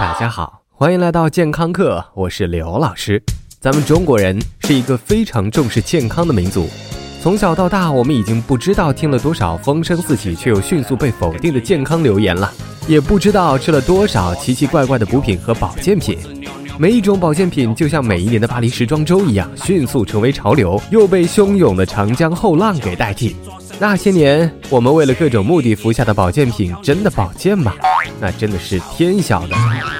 大家好，欢迎来到健康课，我是刘老师。咱们中国人是一个非常重视健康的民族，从小到大，我们已经不知道听了多少风声四起却又迅速被否定的健康流言了，也不知道吃了多少奇奇怪怪的补品和保健品。每一种保健品就像每一年的巴黎时装周一样，迅速成为潮流，又被汹涌的长江后浪给代替。那些年，我们为了各种目的服下的保健品，真的保健吗？那真的是天晓得。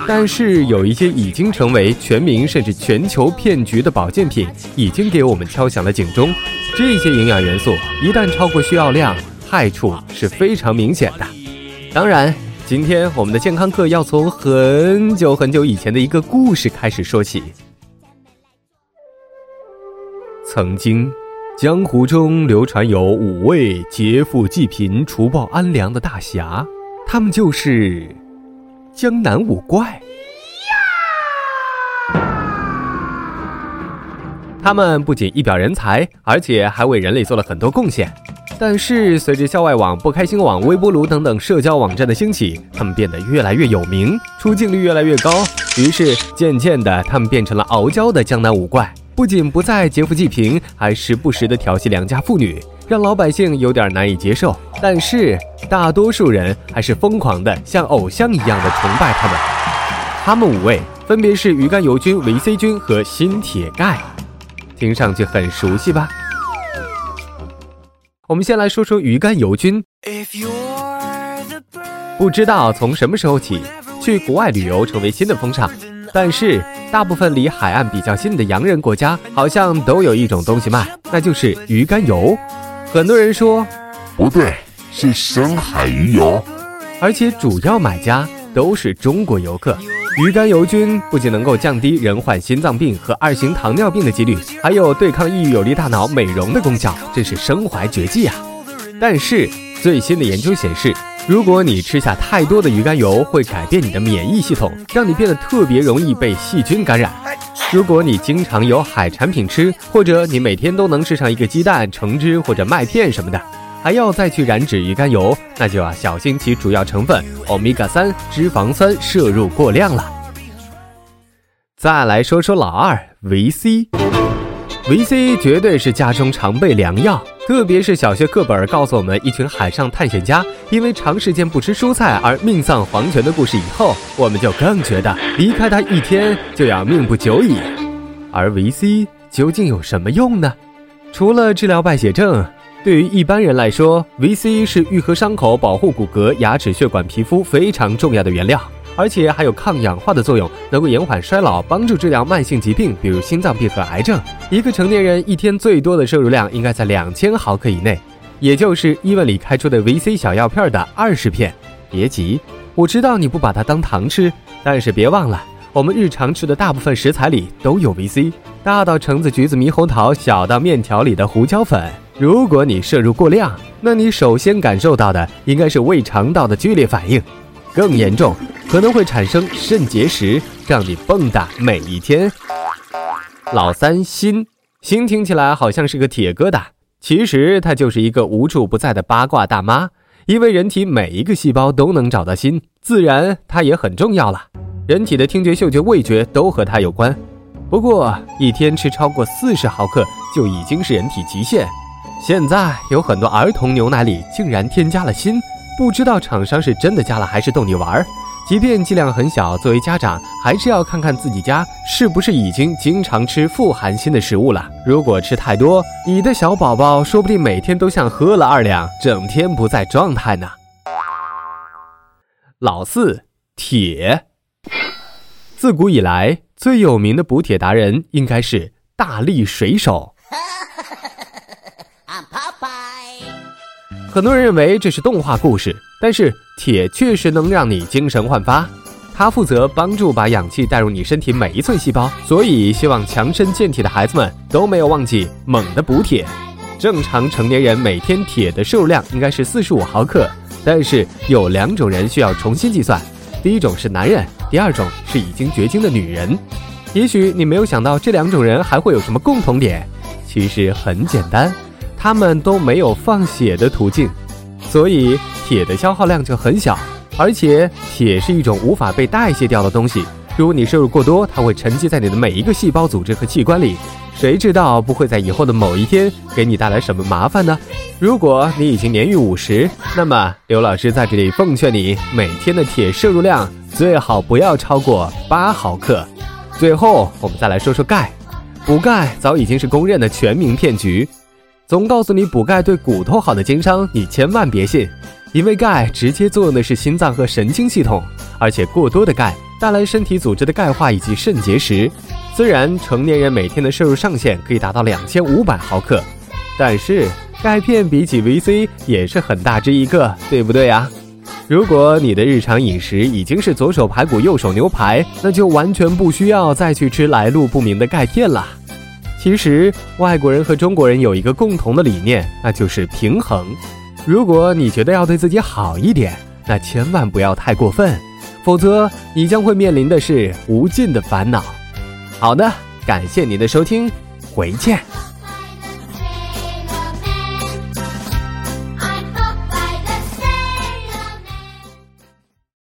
但是有一些已经成为全民甚至全球骗局的保健品，已经给我们敲响了警钟。这些营养元素一旦超过需要量，害处是非常明显的。当然，今天我们的健康课要从很久很久以前的一个故事开始说起。曾经。江湖中流传有五位劫富济贫、除暴安良的大侠，他们就是江南五怪。他们不仅一表人才，而且还为人类做了很多贡献。但是，随着校外网、不开心网、微波炉等等社交网站的兴起，他们变得越来越有名，出镜率越来越高。于是，渐渐的，他们变成了傲娇的江南五怪。不仅不再劫富济贫，还时不时的调戏良家妇女，让老百姓有点难以接受。但是大多数人还是疯狂的像偶像一样的崇拜他们。他们五位分别是鱼肝油菌、维 C 菌和锌铁钙，听上去很熟悉吧？我们先来说说鱼肝油菌。不知道从什么时候起，去国外旅游成为新的风尚。但是，大部分离海岸比较近的洋人国家好像都有一种东西卖，那就是鱼肝油。很多人说不对，是深海鱼油，而且主要买家都是中国游客。鱼肝油菌不仅能够降低人患心脏病和二型糖尿病的几率，还有对抗抑郁、有利大脑、美容的功效，真是身怀绝技啊！但是最新的研究显示。如果你吃下太多的鱼肝油，会改变你的免疫系统，让你变得特别容易被细菌感染。如果你经常有海产品吃，或者你每天都能吃上一个鸡蛋、橙汁或者麦片什么的，还要再去燃脂鱼肝油，那就要小心其主要成分欧米伽三脂肪酸摄入过量了。再来说说老二维 C。维 C 绝对是家中常备良药，特别是小学课本告诉我们一群海上探险家因为长时间不吃蔬菜而命丧黄泉的故事以后，我们就更觉得离开它一天就要命不久矣。而维 C 究竟有什么用呢？除了治疗败血症，对于一般人来说，维 C 是愈合伤口、保护骨骼、牙齿、血管、皮肤非常重要的原料。而且还有抗氧化的作用，能够延缓衰老，帮助治疗慢性疾病，比如心脏病和癌症。一个成年人一天最多的摄入量应该在两千毫克以内，也就是医院里开出的维 C 小药片的二十片。别急，我知道你不把它当糖吃，但是别忘了，我们日常吃的大部分食材里都有维 C，大到橙子、橘子、猕猴桃，小到面条里的胡椒粉。如果你摄入过量，那你首先感受到的应该是胃肠道的剧烈反应，更严重。可能会产生肾结石，让你蹦跶每一天。老三心心听起来好像是个铁疙瘩，其实它就是一个无处不在的八卦大妈。因为人体每一个细胞都能找到心，自然它也很重要了。人体的听觉、嗅觉、味觉都和它有关。不过一天吃超过四十毫克就已经是人体极限。现在有很多儿童牛奶里竟然添加了锌，不知道厂商是真的加了还是逗你玩儿。即便剂量很小，作为家长还是要看看自己家是不是已经经常吃富含锌的食物了。如果吃太多，你的小宝宝说不定每天都像喝了二两，整天不在状态呢。老四，铁。自古以来最有名的补铁达人应该是大力水手。很多人认为这是动画故事，但是铁确实能让你精神焕发。它负责帮助把氧气带入你身体每一寸细胞，所以希望强身健体的孩子们都没有忘记猛的补铁。正常成年人每天铁的摄入量应该是四十五毫克，但是有两种人需要重新计算：第一种是男人，第二种是已经绝经的女人。也许你没有想到这两种人还会有什么共同点，其实很简单。他们都没有放血的途径，所以铁的消耗量就很小，而且铁是一种无法被代谢掉的东西。如果你摄入过多，它会沉积在你的每一个细胞、组织和器官里，谁知道不会在以后的某一天给你带来什么麻烦呢？如果你已经年逾五十，那么刘老师在这里奉劝你，每天的铁摄入量最好不要超过八毫克。最后，我们再来说说钙。补钙早已经是公认的全民骗局，总告诉你补钙对骨头好的奸商，你千万别信，因为钙直接作用的是心脏和神经系统，而且过多的钙带来身体组织的钙化以及肾结石。虽然成年人每天的摄入上限可以达到两千五百毫克，但是钙片比起 VC 也是很大之一个，对不对呀？如果你的日常饮食已经是左手排骨右手牛排，那就完全不需要再去吃来路不明的钙片了。其实外国人和中国人有一个共同的理念，那就是平衡。如果你觉得要对自己好一点，那千万不要太过分，否则你将会面临的是无尽的烦恼。好的，感谢您的收听，回见。